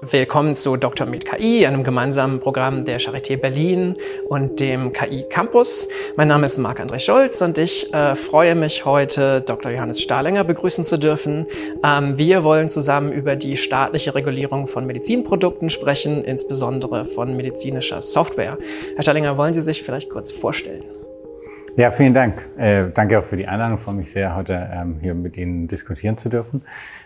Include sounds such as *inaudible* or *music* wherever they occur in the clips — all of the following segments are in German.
Willkommen zu Dr. mit KI, einem gemeinsamen Programm der Charité Berlin und dem KI Campus. Mein Name ist Marc-André Scholz und ich äh, freue mich heute, Dr. Johannes Stahlinger begrüßen zu dürfen. Ähm, wir wollen zusammen über die staatliche Regulierung von Medizinprodukten sprechen, insbesondere von medizinischer Software. Herr Stahlinger, wollen Sie sich vielleicht kurz vorstellen? Ja, vielen Dank. Äh, danke auch für die Einladung. Ich freue mich sehr, heute ähm, hier mit Ihnen diskutieren zu dürfen.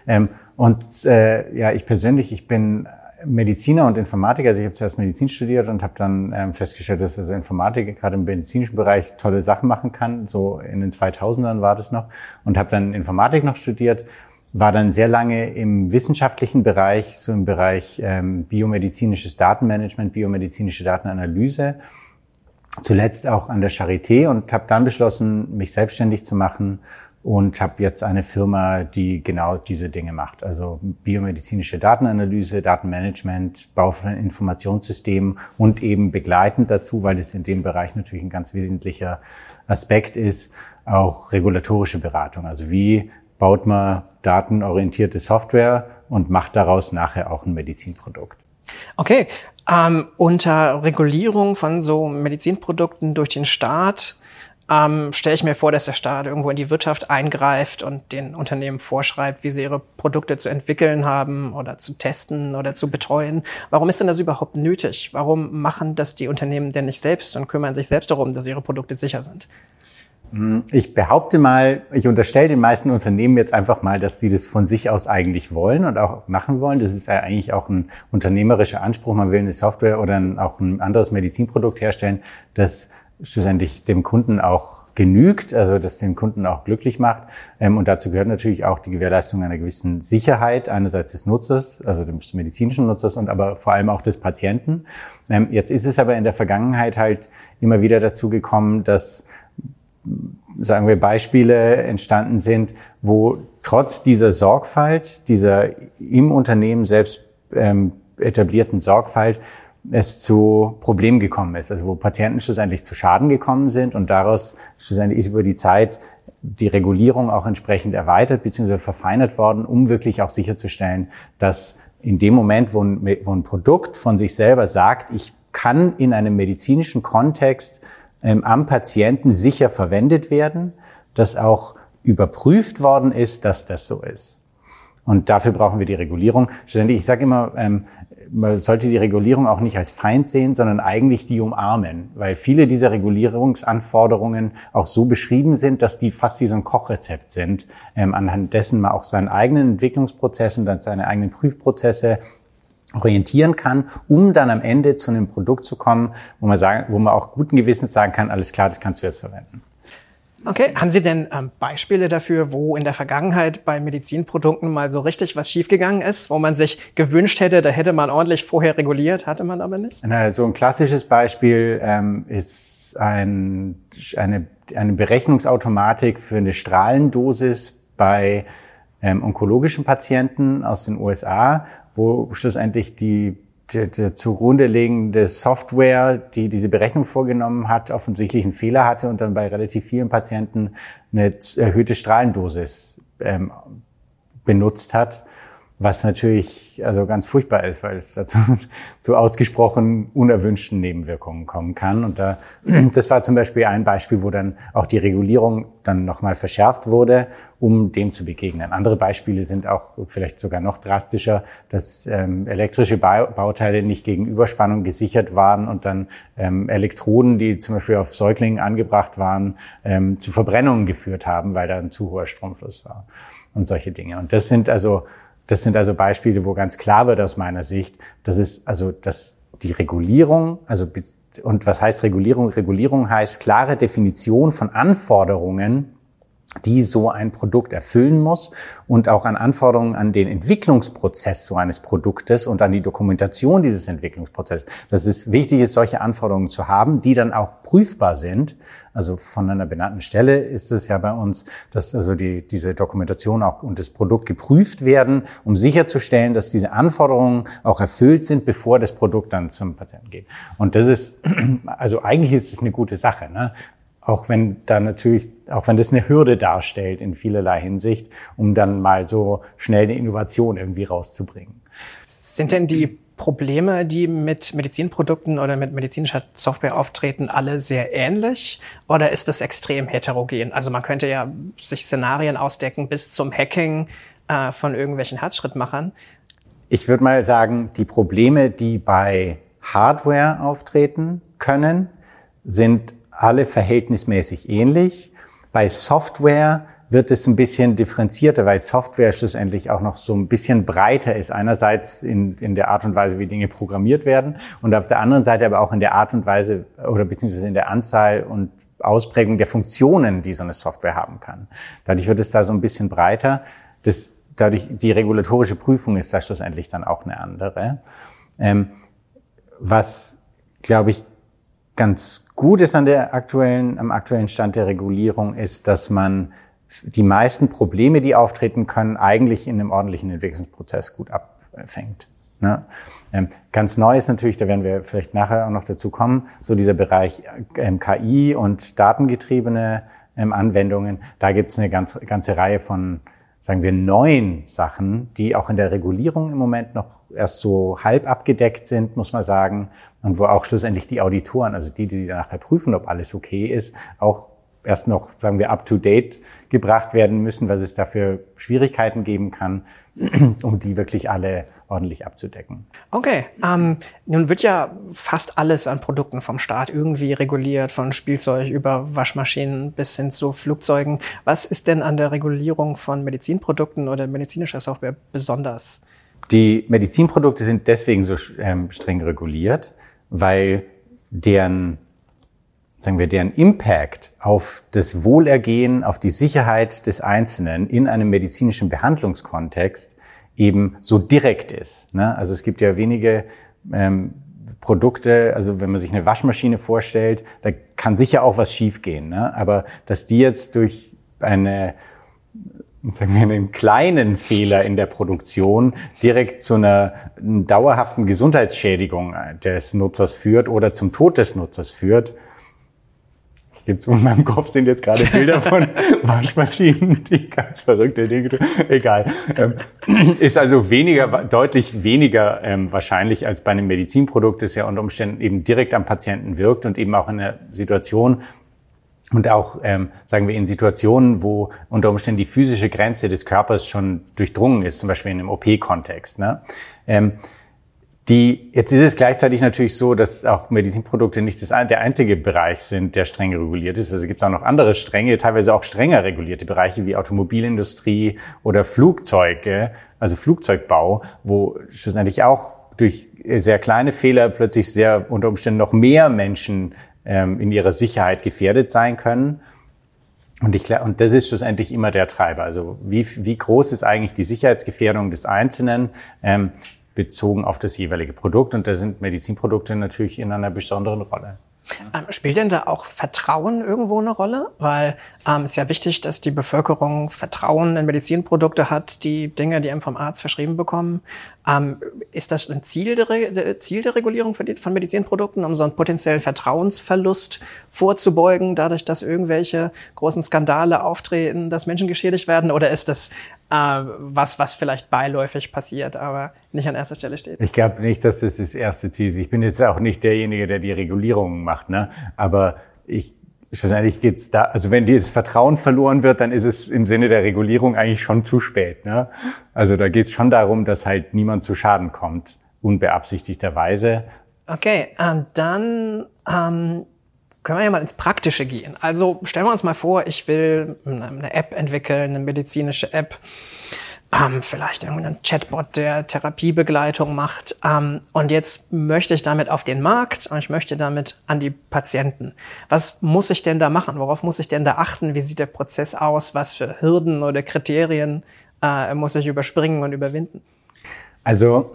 Ähm, und äh, ja, ich persönlich, ich bin Mediziner und Informatiker. Also ich habe zuerst Medizin studiert und habe dann ähm, festgestellt, dass also Informatik gerade im medizinischen Bereich tolle Sachen machen kann. So in den 2000ern war das noch. Und habe dann Informatik noch studiert. War dann sehr lange im wissenschaftlichen Bereich, so im Bereich ähm, biomedizinisches Datenmanagement, biomedizinische Datenanalyse. Zuletzt auch an der Charité und habe dann beschlossen, mich selbstständig zu machen und habe jetzt eine Firma, die genau diese Dinge macht. Also biomedizinische Datenanalyse, Datenmanagement, Bau von Informationssystemen und eben begleitend dazu, weil es in dem Bereich natürlich ein ganz wesentlicher Aspekt ist, auch regulatorische Beratung. Also wie baut man datenorientierte Software und macht daraus nachher auch ein Medizinprodukt. Okay, ähm, unter Regulierung von so Medizinprodukten durch den Staat ähm, stelle ich mir vor, dass der Staat irgendwo in die Wirtschaft eingreift und den Unternehmen vorschreibt, wie sie ihre Produkte zu entwickeln haben oder zu testen oder zu betreuen. Warum ist denn das überhaupt nötig? Warum machen das die Unternehmen denn nicht selbst und kümmern sich selbst darum, dass ihre Produkte sicher sind? Hm, ich behaupte mal, ich unterstelle den meisten Unternehmen jetzt einfach mal, dass sie das von sich aus eigentlich wollen und auch machen wollen. Das ist ja eigentlich auch ein unternehmerischer Anspruch. Man will eine Software oder auch ein anderes Medizinprodukt herstellen, das schlussendlich dem Kunden auch genügt, also das den Kunden auch glücklich macht. Ähm, und dazu gehört natürlich auch die Gewährleistung einer gewissen Sicherheit, einerseits des Nutzers, also des medizinischen Nutzers und aber vor allem auch des Patienten. Ähm, jetzt ist es aber in der Vergangenheit halt immer wieder dazu gekommen, dass sagen wir, Beispiele entstanden sind, wo trotz dieser Sorgfalt, dieser im Unternehmen selbst ähm, etablierten Sorgfalt, es zu Problemen gekommen ist, also wo Patienten schlussendlich zu Schaden gekommen sind und daraus schlussendlich über die Zeit die Regulierung auch entsprechend erweitert bzw. verfeinert worden, um wirklich auch sicherzustellen, dass in dem Moment, wo ein, wo ein Produkt von sich selber sagt, ich kann in einem medizinischen Kontext ähm, am Patienten sicher verwendet werden, dass auch überprüft worden ist, dass das so ist. Und dafür brauchen wir die Regulierung. Schlussendlich, ich sage immer, ähm, man sollte die Regulierung auch nicht als Feind sehen, sondern eigentlich die umarmen, weil viele dieser Regulierungsanforderungen auch so beschrieben sind, dass die fast wie so ein Kochrezept sind, ähm, anhand dessen man auch seinen eigenen Entwicklungsprozess und dann seine eigenen Prüfprozesse orientieren kann, um dann am Ende zu einem Produkt zu kommen, wo man sagen, wo man auch guten Gewissens sagen kann, alles klar, das kannst du jetzt verwenden. Okay, haben Sie denn ähm, Beispiele dafür, wo in der Vergangenheit bei Medizinprodukten mal so richtig was schiefgegangen ist, wo man sich gewünscht hätte, da hätte man ordentlich vorher reguliert, hatte man aber nicht? Na, so ein klassisches Beispiel ähm, ist ein, eine, eine Berechnungsautomatik für eine Strahlendosis bei ähm, onkologischen Patienten aus den USA, wo schlussendlich die der, der zugrunde liegende Software, die diese Berechnung vorgenommen hat, offensichtlich einen Fehler hatte und dann bei relativ vielen Patienten eine erhöhte Strahlendosis ähm, benutzt hat was natürlich also ganz furchtbar ist, weil es dazu *laughs* zu ausgesprochen unerwünschten Nebenwirkungen kommen kann. Und da, *clears throat* das war zum Beispiel ein Beispiel, wo dann auch die Regulierung dann nochmal verschärft wurde, um dem zu begegnen. Andere Beispiele sind auch vielleicht sogar noch drastischer, dass ähm, elektrische Bauteile nicht gegen Überspannung gesichert waren und dann ähm, Elektroden, die zum Beispiel auf Säuglingen angebracht waren, ähm, zu Verbrennungen geführt haben, weil da ein zu hoher Stromfluss war und solche Dinge. Und das sind also das sind also Beispiele, wo ganz klar wird aus meiner Sicht, dass es also, dass die Regulierung, also und was heißt Regulierung? Regulierung heißt klare Definition von Anforderungen, die so ein Produkt erfüllen muss und auch an Anforderungen an den Entwicklungsprozess so eines Produktes und an die Dokumentation dieses Entwicklungsprozesses. Das ist wichtig, ist solche Anforderungen zu haben, die dann auch prüfbar sind also von einer benannten Stelle ist es ja bei uns, dass also die, diese Dokumentation auch und das Produkt geprüft werden, um sicherzustellen, dass diese Anforderungen auch erfüllt sind, bevor das Produkt dann zum Patienten geht. Und das ist, *clears throat* also eigentlich ist es eine gute Sache. Ne? Auch wenn da natürlich, auch wenn das eine Hürde darstellt in vielerlei Hinsicht, um dann mal so schnell eine Innovation irgendwie rauszubringen. Sind denn die Probleme, die mit Medizinprodukten oder mit medizinischer Software auftreten, alle sehr ähnlich? Oder ist das extrem heterogen? Also man könnte ja sich Szenarien ausdecken bis zum Hacking äh, von irgendwelchen Herzschrittmachern. Ich würde mal sagen, die Probleme, die bei Hardware auftreten können, sind alle verhältnismäßig ähnlich. Bei Software wird es ein bisschen differenzierter, weil Software schlussendlich auch noch so ein bisschen breiter ist. Einerseits in, in der Art und Weise, wie Dinge programmiert werden und auf der anderen Seite aber auch in der Art und Weise oder beziehungsweise in der Anzahl und Ausprägung der Funktionen, die so eine Software haben kann. Dadurch wird es da so ein bisschen breiter. Das, dadurch die regulatorische Prüfung ist da schlussendlich dann auch eine andere. Ähm, was, glaube ich, ganz gut ist an der aktuellen, am aktuellen Stand der Regulierung, ist, dass man die meisten Probleme, die auftreten können, eigentlich in einem ordentlichen Entwicklungsprozess gut abfängt. Ne? Ähm, ganz neu ist natürlich, da werden wir vielleicht nachher auch noch dazu kommen, so dieser Bereich ähm, KI und datengetriebene ähm, Anwendungen. Da gibt es eine ganze, ganze Reihe von, sagen wir, neuen Sachen, die auch in der Regulierung im Moment noch erst so halb abgedeckt sind, muss man sagen, und wo auch schlussendlich die Auditoren, also die, die nachher prüfen, ob alles okay ist, auch erst noch, sagen wir, up-to-date gebracht werden müssen, was es dafür Schwierigkeiten geben kann, *clears throat* um die wirklich alle ordentlich abzudecken. Okay, ähm, nun wird ja fast alles an Produkten vom Staat irgendwie reguliert, von Spielzeug über Waschmaschinen bis hin zu Flugzeugen. Was ist denn an der Regulierung von Medizinprodukten oder medizinischer Software besonders? Die Medizinprodukte sind deswegen so ähm, streng reguliert, weil deren sagen wir, deren Impact auf das Wohlergehen, auf die Sicherheit des Einzelnen in einem medizinischen Behandlungskontext eben so direkt ist. Ne? Also es gibt ja wenige ähm, Produkte, also wenn man sich eine Waschmaschine vorstellt, da kann sicher auch was schiefgehen. Ne? Aber dass die jetzt durch eine sagen wir, einen kleinen Fehler in der Produktion direkt zu einer dauerhaften Gesundheitsschädigung des Nutzers führt oder zum Tod des Nutzers führt, gibt's in meinem Kopf sind jetzt gerade Bilder von *laughs* Waschmaschinen, die ganz verrückte Dinge tun. Egal. Ähm, ist also weniger, deutlich weniger ähm, wahrscheinlich als bei einem Medizinprodukt, das ja unter Umständen eben direkt am Patienten wirkt und eben auch in einer Situation, und auch, ähm, sagen wir, in Situationen, wo unter Umständen die physische Grenze des Körpers schon durchdrungen ist, zum Beispiel in einem OP-Kontext. Ne? Ähm, die, jetzt ist es gleichzeitig natürlich so, dass auch Medizinprodukte nicht das, der einzige Bereich sind, der streng reguliert ist. Also es gibt auch noch andere strenge, teilweise auch strenger regulierte Bereiche wie Automobilindustrie oder Flugzeuge, also Flugzeugbau, wo schlussendlich auch durch sehr kleine Fehler plötzlich sehr unter Umständen noch mehr Menschen ähm, in ihrer Sicherheit gefährdet sein können. Und, ich, und das ist schlussendlich immer der Treiber. Also wie, wie groß ist eigentlich die Sicherheitsgefährdung des Einzelnen? Ähm, bezogen auf das jeweilige Produkt. Und da sind Medizinprodukte natürlich in einer besonderen Rolle. Ähm, spielt denn da auch Vertrauen irgendwo eine Rolle? Weil ähm, es ist ja wichtig, dass die Bevölkerung Vertrauen in Medizinprodukte hat, die Dinge, die einem vom Arzt verschrieben bekommen. Ähm, ist das ein Ziel der, Re Ziel der Regulierung von Medizinprodukten, um so einen potenziellen Vertrauensverlust vorzubeugen, dadurch, dass irgendwelche großen Skandale auftreten, dass Menschen geschädigt werden? Oder ist das äh, was, was vielleicht beiläufig passiert, aber nicht an erster Stelle steht. Ich glaube nicht, dass das das erste Ziel ist. Ich bin jetzt auch nicht derjenige, der die Regulierungen macht, ne? aber ich Schlussendlich geht's da, also wenn dieses Vertrauen verloren wird, dann ist es im Sinne der Regulierung eigentlich schon zu spät. Ne? Also da geht's schon darum, dass halt niemand zu Schaden kommt, unbeabsichtigterweise. Okay, ähm, dann ähm, können wir ja mal ins Praktische gehen. Also stellen wir uns mal vor, ich will eine App entwickeln, eine medizinische App, ähm, vielleicht irgendeinen Chatbot, der Therapiebegleitung macht. Ähm, und jetzt möchte ich damit auf den Markt und ich möchte damit an die Patienten. Was muss ich denn da machen? Worauf muss ich denn da achten? Wie sieht der Prozess aus? Was für Hürden oder Kriterien äh, muss ich überspringen und überwinden? *clears throat* *clears throat* Also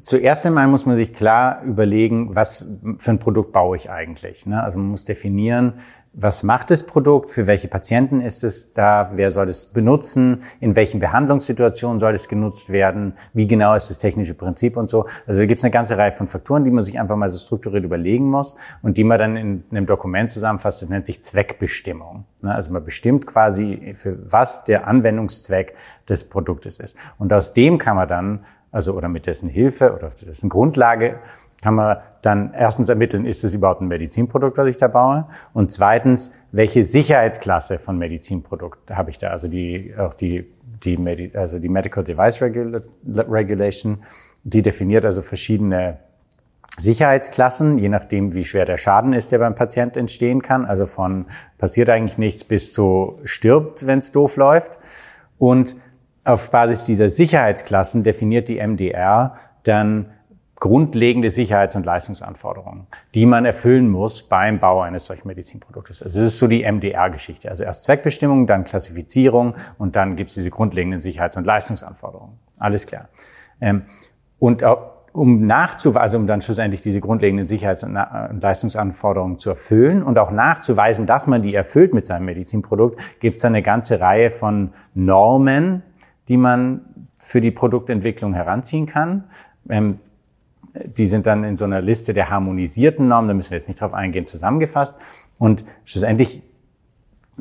zuerst einmal muss man sich klar überlegen, was für ein Produkt baue ich eigentlich. Ne? Also man muss definieren, was macht das Produkt, für welche Patienten ist es da, wer soll es benutzen, in welchen Behandlungssituationen soll es genutzt werden, wie genau ist das technische Prinzip und so. Also da gibt es eine ganze Reihe von Faktoren, die man sich einfach mal so strukturiert überlegen muss und die man dann in einem Dokument zusammenfasst. Das nennt sich Zweckbestimmung. Ne, also man bestimmt quasi, für was der Anwendungszweck des Produktes ist. Und aus dem kann man dann, also oder mit dessen Hilfe oder dessen Grundlage kann man dann erstens ermitteln, ist es überhaupt ein Medizinprodukt, was ich da baue? Und zweitens, welche Sicherheitsklasse von Medizinprodukt habe ich da? Also die, auch die, die, Medi also die Medical Device Regula Regulation, die definiert also verschiedene Sicherheitsklassen, je nachdem, wie schwer der Schaden ist, der beim Patient entstehen kann. Also von passiert eigentlich nichts bis zu stirbt, wenn es doof läuft. Und auf Basis dieser Sicherheitsklassen definiert die MDR dann grundlegende Sicherheits- und Leistungsanforderungen, die man erfüllen muss beim Bau eines solchen Medizinproduktes. Also es ist so die MDR-Geschichte. Also erst Zweckbestimmung, dann Klassifizierung und dann gibt es diese grundlegenden Sicherheits- und Leistungsanforderungen. Alles klar. Ähm, und um nachzuweisen, also um dann schlussendlich diese grundlegenden Sicherheits- und Leistungsanforderungen zu erfüllen und auch nachzuweisen, dass man die erfüllt mit seinem Medizinprodukt, gibt es dann eine ganze Reihe von Normen, die man für die Produktentwicklung heranziehen kann. Ähm, die sind dann in so einer Liste der harmonisierten Normen, da müssen wir jetzt nicht drauf eingehen, zusammengefasst. Und schlussendlich,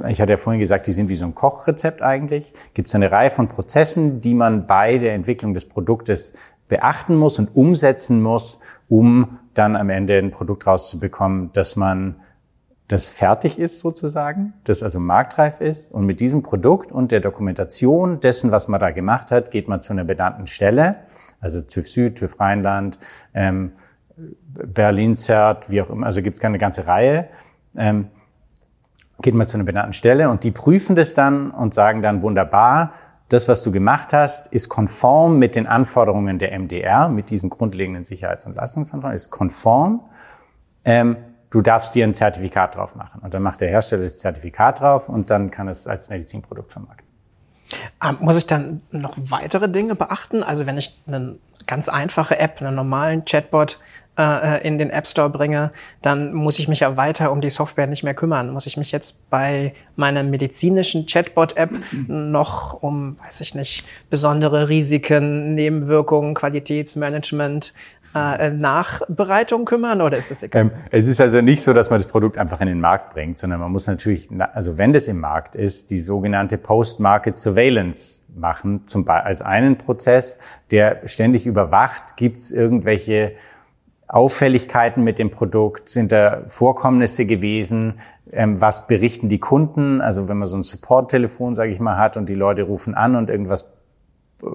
ich hatte ja vorhin gesagt, die sind wie so ein Kochrezept eigentlich, gibt es eine Reihe von Prozessen, die man bei der Entwicklung des Produktes beachten muss und umsetzen muss, um dann am Ende ein Produkt rauszubekommen, dass man das fertig ist sozusagen, das also marktreif ist. Und mit diesem Produkt und der Dokumentation dessen, was man da gemacht hat, geht man zu einer benannten Stelle also TÜV Süd, TÜV Rheinland, ähm, Berlin CERT, wie auch immer, also gibt es eine ganze Reihe. Ähm, geht man zu einer benannten Stelle und die prüfen das dann und sagen dann wunderbar, das, was du gemacht hast, ist konform mit den Anforderungen der MDR, mit diesen grundlegenden Sicherheits- und Leistungsanforderungen, ist konform. Ähm, du darfst dir ein Zertifikat drauf machen. Und dann macht der Hersteller das Zertifikat drauf und dann kann es als Medizinprodukt vermarkten. Ähm, muss ich dann noch weitere Dinge beachten? Also wenn ich eine ganz einfache App, einen normalen Chatbot äh, in den App Store bringe, dann muss ich mich ja weiter um die Software nicht mehr kümmern. Muss ich mich jetzt bei meiner medizinischen Chatbot-App noch um, weiß ich nicht, besondere Risiken, Nebenwirkungen, Qualitätsmanagement, äh, Nachbereitung kümmern oder ist das egal? Ähm, es ist also nicht so, dass man das Produkt einfach in den Markt bringt, sondern man muss natürlich, also wenn das im Markt ist, die sogenannte Post-Market Surveillance machen, zum Beispiel als einen Prozess, der ständig überwacht, gibt es irgendwelche Auffälligkeiten mit dem Produkt, sind da Vorkommnisse gewesen, ähm, was berichten die Kunden, also wenn man so ein Support-Telefon, sage ich mal, hat und die Leute rufen an und irgendwas äh,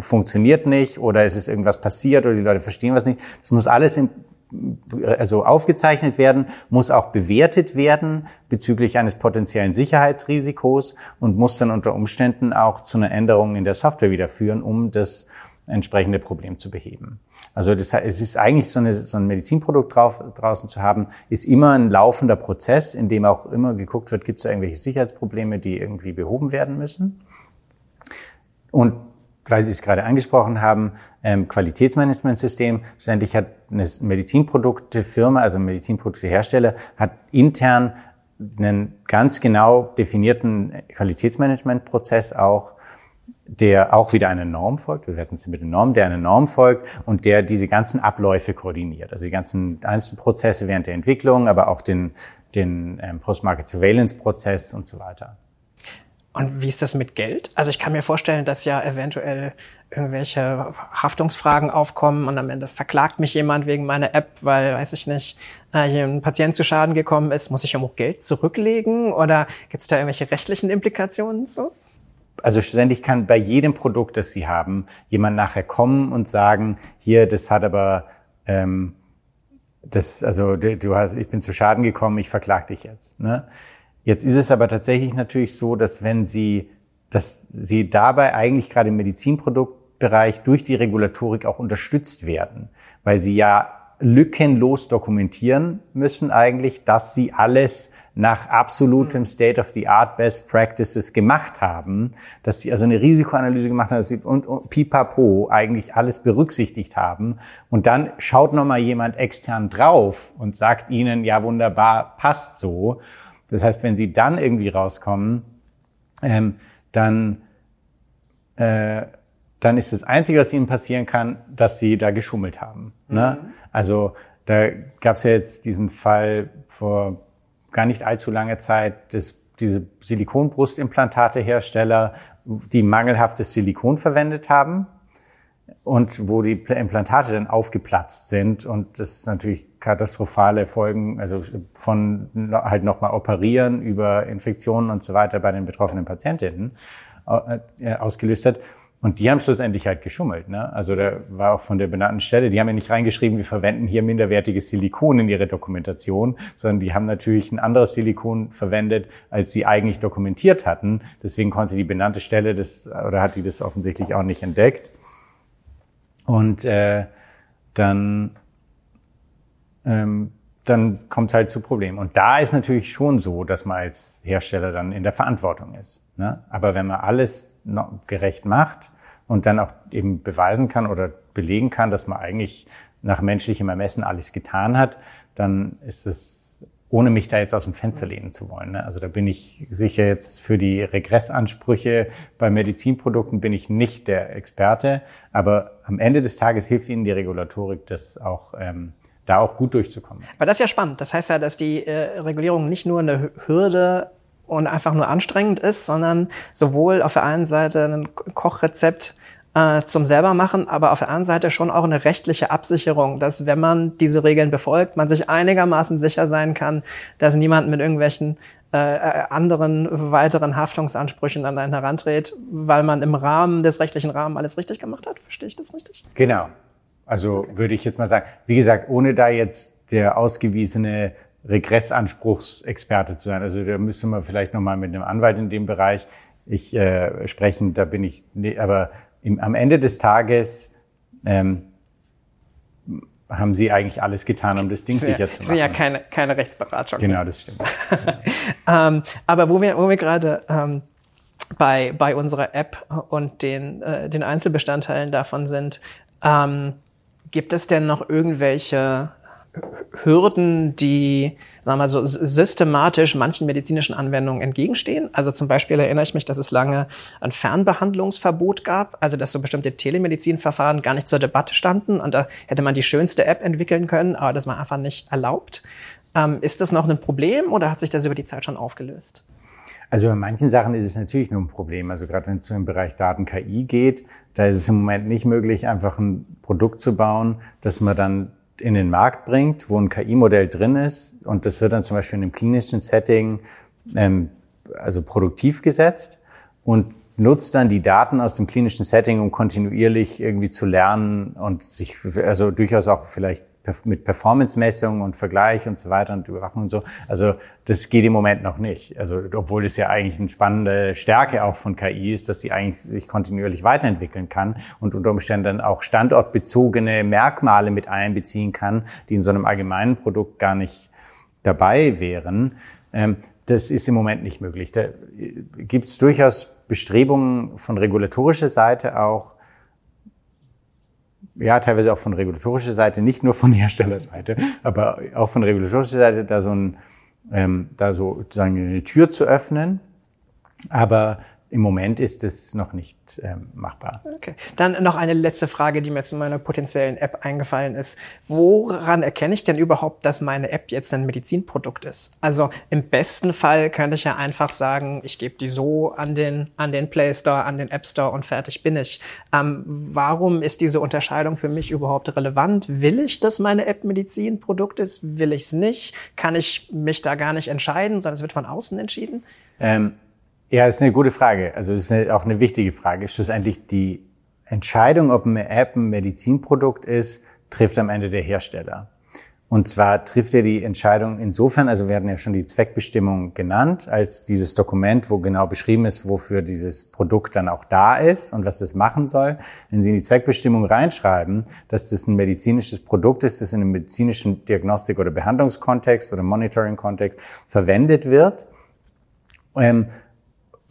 funktioniert nicht oder es ist irgendwas passiert oder die Leute verstehen was nicht. Das muss alles in, also aufgezeichnet werden, muss auch bewertet werden bezüglich eines potenziellen Sicherheitsrisikos und muss dann unter Umständen auch zu einer Änderung in der Software wieder führen, um das entsprechende Problem zu beheben. Also das, es ist eigentlich so, eine, so ein Medizinprodukt drauf, draußen zu haben, ist immer ein laufender Prozess, in dem auch immer geguckt wird, gibt es irgendwelche Sicherheitsprobleme, die irgendwie behoben werden müssen. Und weil Sie es gerade angesprochen haben, ähm, Qualitätsmanagementsystem. Schlussendlich hat eine Medizinproduktefirma, also ein Medizinproduktehersteller, hat intern einen ganz genau definierten Qualitätsmanagementprozess auch, der auch wieder eine Norm folgt. Wir werden es mit der Norm, der eine Norm folgt und der diese ganzen Abläufe koordiniert. Also die ganzen einzelnen Prozesse während der Entwicklung, aber auch den, den ähm, Post-Market Surveillance Prozess und so weiter. Und wie ist das mit Geld? Also ich kann mir vorstellen, dass ja eventuell irgendwelche Haftungsfragen aufkommen und am Ende verklagt mich jemand wegen meiner App, weil, weiß ich nicht, äh, ein Patient zu Schaden gekommen ist. Muss ich auch Geld zurücklegen oder gibt es da irgendwelche rechtlichen Implikationen so? Also schlussendlich kann bei jedem Produkt, das Sie haben, jemand nachher kommen und sagen, hier, das hat aber, ähm, das, also du hast, ich bin zu Schaden gekommen, ich verklag dich jetzt. Ne? Jetzt ist es aber tatsächlich natürlich so, dass wenn Sie, dass Sie dabei eigentlich gerade im Medizinproduktbereich durch die Regulatorik auch unterstützt werden, weil Sie ja lückenlos dokumentieren müssen eigentlich, dass Sie alles nach absolutem State of the Art Best Practices gemacht haben, dass sie also eine Risikoanalyse gemacht haben dass sie und, und pipapo eigentlich alles berücksichtigt haben. Und dann schaut nochmal jemand extern drauf und sagt ihnen, ja wunderbar, passt so Das heißt, wenn sie dann irgendwie rauskommen, ähm, dann, äh, dann ist das Einzige, was ihnen passieren kann, dass sie da geschummelt haben. Ne? Mhm. Also da gab es ja jetzt diesen Fall vor gar nicht allzu langer Zeit, dass diese Silikonbrustimplantate-Hersteller, die mangelhaftes Silikon verwendet haben und wo die Implantate dann aufgeplatzt sind und das natürlich katastrophale Folgen, also von halt nochmal operieren über Infektionen und so weiter bei den betroffenen Patientinnen äh, ausgelöst hat. Und die haben schlussendlich halt geschummelt. Ne? Also da war auch von der benannten Stelle, die haben ja nicht reingeschrieben, wir verwenden hier minderwertiges Silikon in ihre Dokumentation, sondern die haben natürlich ein anderes Silikon verwendet, als sie eigentlich dokumentiert hatten. Deswegen konnte die benannte Stelle das, oder hat die das offensichtlich auch nicht entdeckt. Und äh, dann, ähm, dann kommt halt zu Problemen. Und da ist natürlich schon so, dass man als Hersteller dann in der Verantwortung ist. Ne? Aber wenn man alles gerecht macht und dann auch eben beweisen kann oder belegen kann, dass man eigentlich nach menschlichem Ermessen alles getan hat, dann ist es, ohne mich da jetzt aus dem Fenster lehnen zu wollen. Ne? Also da bin ich sicher jetzt für die Regressansprüche bei Medizinprodukten bin ich nicht der Experte, aber am Ende des Tages hilft Ihnen die Regulatorik, das auch ähm, da auch gut durchzukommen. Aber das ist ja spannend. Das heißt ja, dass die äh, Regulierung nicht nur eine Hürde und einfach nur anstrengend ist, sondern sowohl auf der einen Seite ein Kochrezept äh, zum selber machen, aber auf der anderen Seite schon auch eine rechtliche Absicherung, dass wenn man diese Regeln befolgt, man sich einigermaßen sicher sein kann, dass niemand mit irgendwelchen äh, anderen weiteren Haftungsansprüchen an einen herantritt, weil man im Rahmen des rechtlichen Rahmens alles richtig gemacht hat. Verstehe ich das richtig? Genau. Also okay. würde ich jetzt mal sagen, wie gesagt, ohne da jetzt der ausgewiesene Regressanspruchsexperte zu sein. Also da müsste man vielleicht nochmal mit einem Anwalt in dem Bereich ich äh, sprechen, da bin ich, nee, aber im, am Ende des Tages ähm, haben Sie eigentlich alles getan, um das Ding sicher ja, zu machen. Sie sind ja keine, keine Rechtsberatung. Genau, das stimmt. *laughs* ähm, aber wo wir, wo wir gerade ähm, bei, bei unserer App und den, äh, den Einzelbestandteilen davon sind, ähm, gibt es denn noch irgendwelche Hürden, die sagen wir mal so systematisch manchen medizinischen Anwendungen entgegenstehen. Also zum Beispiel erinnere ich mich, dass es lange ein Fernbehandlungsverbot gab, also dass so bestimmte Telemedizinverfahren gar nicht zur Debatte standen und da hätte man die schönste App entwickeln können, aber das war einfach nicht erlaubt. Ähm, ist das noch ein Problem oder hat sich das über die Zeit schon aufgelöst? Also bei manchen Sachen ist es natürlich nur ein Problem. Also gerade wenn es so im Bereich Daten-KI geht, da ist es im Moment nicht möglich, einfach ein Produkt zu bauen, das man dann in den Markt bringt, wo ein KI-Modell drin ist und das wird dann zum Beispiel in einem klinischen Setting ähm, also produktiv gesetzt und nutzt dann die Daten aus dem klinischen Setting, um kontinuierlich irgendwie zu lernen und sich also durchaus auch vielleicht mit Performance-Messungen und Vergleich und so weiter und Überwachung und so. Also das geht im Moment noch nicht. Also obwohl es ja eigentlich eine spannende Stärke auch von KI ist, dass sie eigentlich sich kontinuierlich weiterentwickeln kann und unter Umständen dann auch standortbezogene Merkmale mit einbeziehen kann, die in so einem allgemeinen Produkt gar nicht dabei wären. Ähm, das ist im Moment nicht möglich. Da gibt es durchaus Bestrebungen von regulatorischer Seite auch, ja, teilweise auch von regulatorischer Seite, nicht nur von *laughs* Herstellerseite, aber auch von regulatorischer Seite, da so ein, ähm, da so sozusagen eine Tür zu öffnen. Aber im Moment ist es noch nicht ähm, machbar. Okay. Dann noch eine letzte Frage, die mir zu meiner potenziellen App eingefallen ist. Woran erkenne ich denn überhaupt, dass meine App jetzt ein Medizinprodukt ist? Also im besten Fall könnte ich ja einfach sagen, ich gebe die so an den, an den Play Store, an den App Store und fertig bin ich. Ähm, warum ist diese Unterscheidung für mich überhaupt relevant? Will ich, dass meine App Medizinprodukt ist? Will ich es nicht? Kann ich mich da gar nicht entscheiden, sondern es wird von außen entschieden? Ähm ja, ist eine gute Frage. Also ist auch eine wichtige Frage. Schlussendlich die Entscheidung, ob eine App ein Medizinprodukt ist, trifft am Ende der Hersteller. Und zwar trifft er die Entscheidung insofern, also wir hatten ja schon die Zweckbestimmung genannt, als dieses Dokument, wo genau beschrieben ist, wofür dieses Produkt dann auch da ist und was es machen soll. Wenn Sie in die Zweckbestimmung reinschreiben, dass das ein medizinisches Produkt ist, das in einem medizinischen Diagnostik- oder Behandlungskontext oder Monitoring-Kontext verwendet wird, ähm,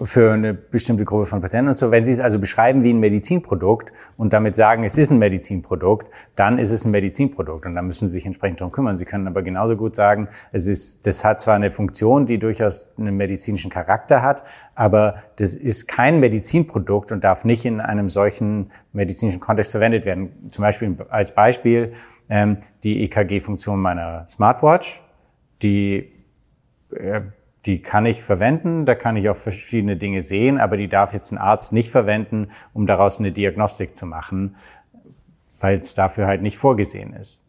für eine bestimmte Gruppe von Patienten und so. Wenn Sie es also beschreiben wie ein Medizinprodukt und damit sagen, es ist ein Medizinprodukt, dann ist es ein Medizinprodukt und dann müssen Sie sich entsprechend darum kümmern. Sie können aber genauso gut sagen, es ist, das hat zwar eine Funktion, die durchaus einen medizinischen Charakter hat, aber das ist kein Medizinprodukt und darf nicht in einem solchen medizinischen Kontext verwendet werden. Zum Beispiel als Beispiel ähm, die EKG-Funktion meiner Smartwatch, die äh, die kann ich verwenden, da kann ich auch verschiedene Dinge sehen, aber die darf jetzt ein Arzt nicht verwenden, um daraus eine Diagnostik zu machen, weil es dafür halt nicht vorgesehen ist.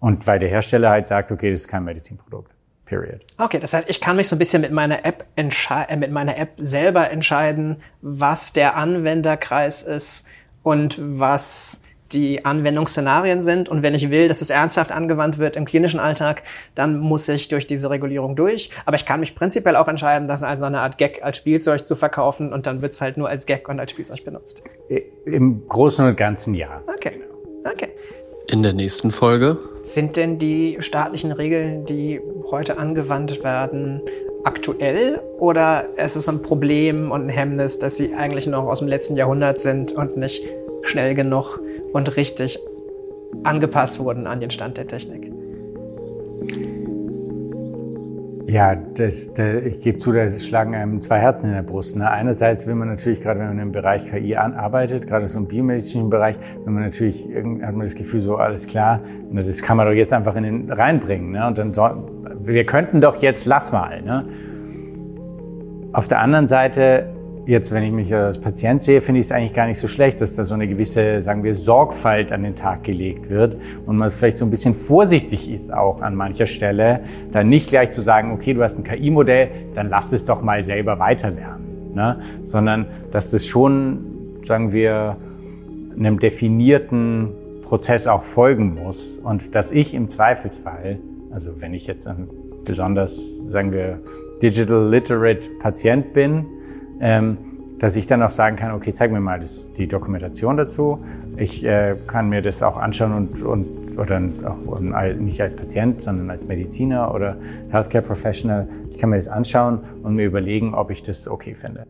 Und weil der Hersteller halt sagt, okay, das ist kein Medizinprodukt. Period. Okay, das heißt, ich kann mich so ein bisschen mit meiner App äh, mit meiner App selber entscheiden, was der Anwenderkreis ist und was die Anwendungsszenarien sind. Und wenn ich will, dass es ernsthaft angewandt wird im klinischen Alltag, dann muss ich durch diese Regulierung durch. Aber ich kann mich prinzipiell auch entscheiden, das als eine Art Gag, als Spielzeug zu verkaufen und dann wird es halt nur als Gag und als Spielzeug benutzt. Im Großen und Ganzen ja. Okay. Okay. In der nächsten Folge. Sind denn die staatlichen Regeln, die heute angewandt werden, aktuell oder ist es ein Problem und ein Hemmnis, dass sie eigentlich noch aus dem letzten Jahrhundert sind und nicht schnell genug und richtig angepasst wurden an den Stand der Technik. Ja, das, das, ich gebe zu, da schlagen einem zwei Herzen in der Brust. Ne? Einerseits will man natürlich, gerade wenn man im Bereich KI arbeitet, gerade so im biomedizinischen Bereich, wenn man natürlich, hat man das Gefühl, so alles klar, ne, das kann man doch jetzt einfach in den reinbringen. Ne? Und dann so, wir könnten doch jetzt, lass mal. Ne? Auf der anderen Seite Jetzt, wenn ich mich als Patient sehe, finde ich es eigentlich gar nicht so schlecht, dass da so eine gewisse, sagen wir, Sorgfalt an den Tag gelegt wird und man vielleicht so ein bisschen vorsichtig ist auch an mancher Stelle, dann nicht gleich zu sagen, okay, du hast ein KI-Modell, dann lass es doch mal selber weiterlernen, ne? sondern dass das schon, sagen wir, einem definierten Prozess auch folgen muss und dass ich im Zweifelsfall, also wenn ich jetzt ein besonders, sagen wir, digital literate Patient bin, ähm, dass ich dann auch sagen kann, okay, zeig mir mal das, die Dokumentation dazu. Ich äh, kann mir das auch anschauen und, und oder auch nicht als Patient, sondern als Mediziner oder Healthcare Professional. Ich kann mir das anschauen und mir überlegen, ob ich das okay finde.